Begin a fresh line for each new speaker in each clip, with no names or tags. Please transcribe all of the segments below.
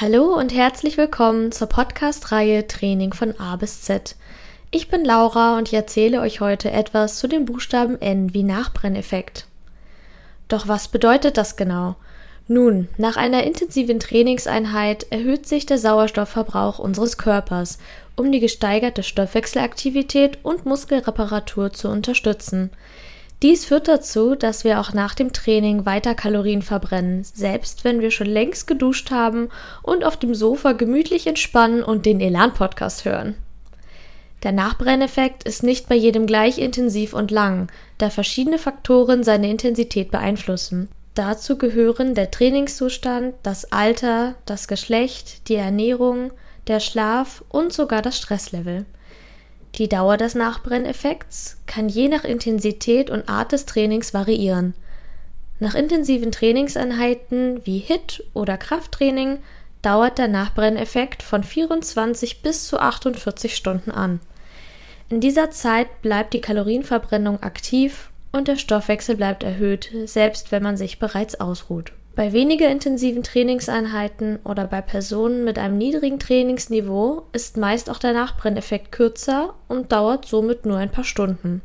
Hallo und herzlich willkommen zur Podcast-Reihe Training von A bis Z. Ich bin Laura und ich erzähle euch heute etwas zu dem Buchstaben N wie Nachbrenneffekt. Doch was bedeutet das genau? Nun, nach einer intensiven Trainingseinheit erhöht sich der Sauerstoffverbrauch unseres Körpers, um die gesteigerte Stoffwechselaktivität und Muskelreparatur zu unterstützen. Dies führt dazu, dass wir auch nach dem Training weiter Kalorien verbrennen, selbst wenn wir schon längst geduscht haben und auf dem Sofa gemütlich entspannen und den Elan-Podcast hören. Der Nachbrenneffekt ist nicht bei jedem gleich intensiv und lang, da verschiedene Faktoren seine Intensität beeinflussen. Dazu gehören der Trainingszustand, das Alter, das Geschlecht, die Ernährung, der Schlaf und sogar das Stresslevel. Die Dauer des Nachbrenneffekts kann je nach Intensität und Art des Trainings variieren. Nach intensiven Trainingseinheiten wie HIT oder Krafttraining dauert der Nachbrenneffekt von 24 bis zu 48 Stunden an. In dieser Zeit bleibt die Kalorienverbrennung aktiv und der Stoffwechsel bleibt erhöht, selbst wenn man sich bereits ausruht. Bei weniger intensiven Trainingseinheiten oder bei Personen mit einem niedrigen Trainingsniveau ist meist auch der Nachbrenneffekt kürzer und dauert somit nur ein paar Stunden.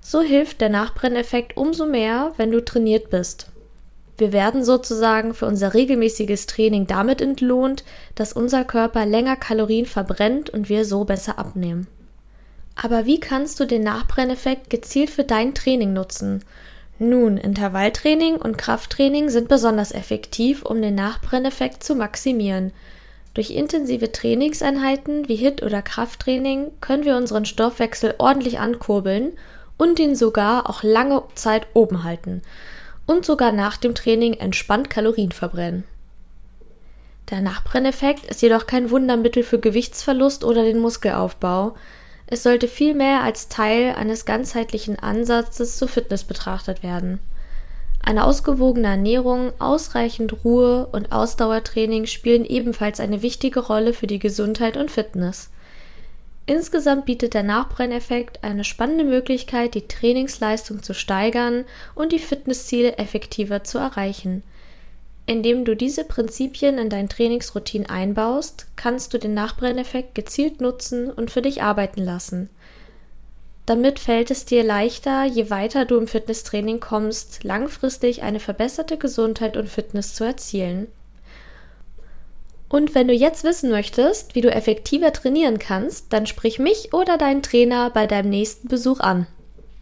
So hilft der Nachbrenneffekt umso mehr, wenn du trainiert bist. Wir werden sozusagen für unser regelmäßiges Training damit entlohnt, dass unser Körper länger Kalorien verbrennt und wir so besser abnehmen. Aber wie kannst du den Nachbrenneffekt gezielt für dein Training nutzen? Nun, Intervalltraining und Krafttraining sind besonders effektiv, um den Nachbrenneffekt zu maximieren. Durch intensive Trainingseinheiten wie HIT oder Krafttraining können wir unseren Stoffwechsel ordentlich ankurbeln und ihn sogar auch lange Zeit oben halten und sogar nach dem Training entspannt Kalorien verbrennen. Der Nachbrenneffekt ist jedoch kein Wundermittel für Gewichtsverlust oder den Muskelaufbau, es sollte vielmehr als Teil eines ganzheitlichen Ansatzes zur Fitness betrachtet werden. Eine ausgewogene Ernährung, ausreichend Ruhe und Ausdauertraining spielen ebenfalls eine wichtige Rolle für die Gesundheit und Fitness. Insgesamt bietet der Nachbrenneffekt eine spannende Möglichkeit, die Trainingsleistung zu steigern und die Fitnessziele effektiver zu erreichen. Indem du diese Prinzipien in dein Trainingsroutine einbaust, kannst du den Nachbrenneffekt gezielt nutzen und für dich arbeiten lassen. Damit fällt es dir leichter, je weiter du im Fitnesstraining kommst, langfristig eine verbesserte Gesundheit und Fitness zu erzielen. Und wenn du jetzt wissen möchtest, wie du effektiver trainieren kannst, dann sprich mich oder deinen Trainer bei deinem nächsten Besuch an.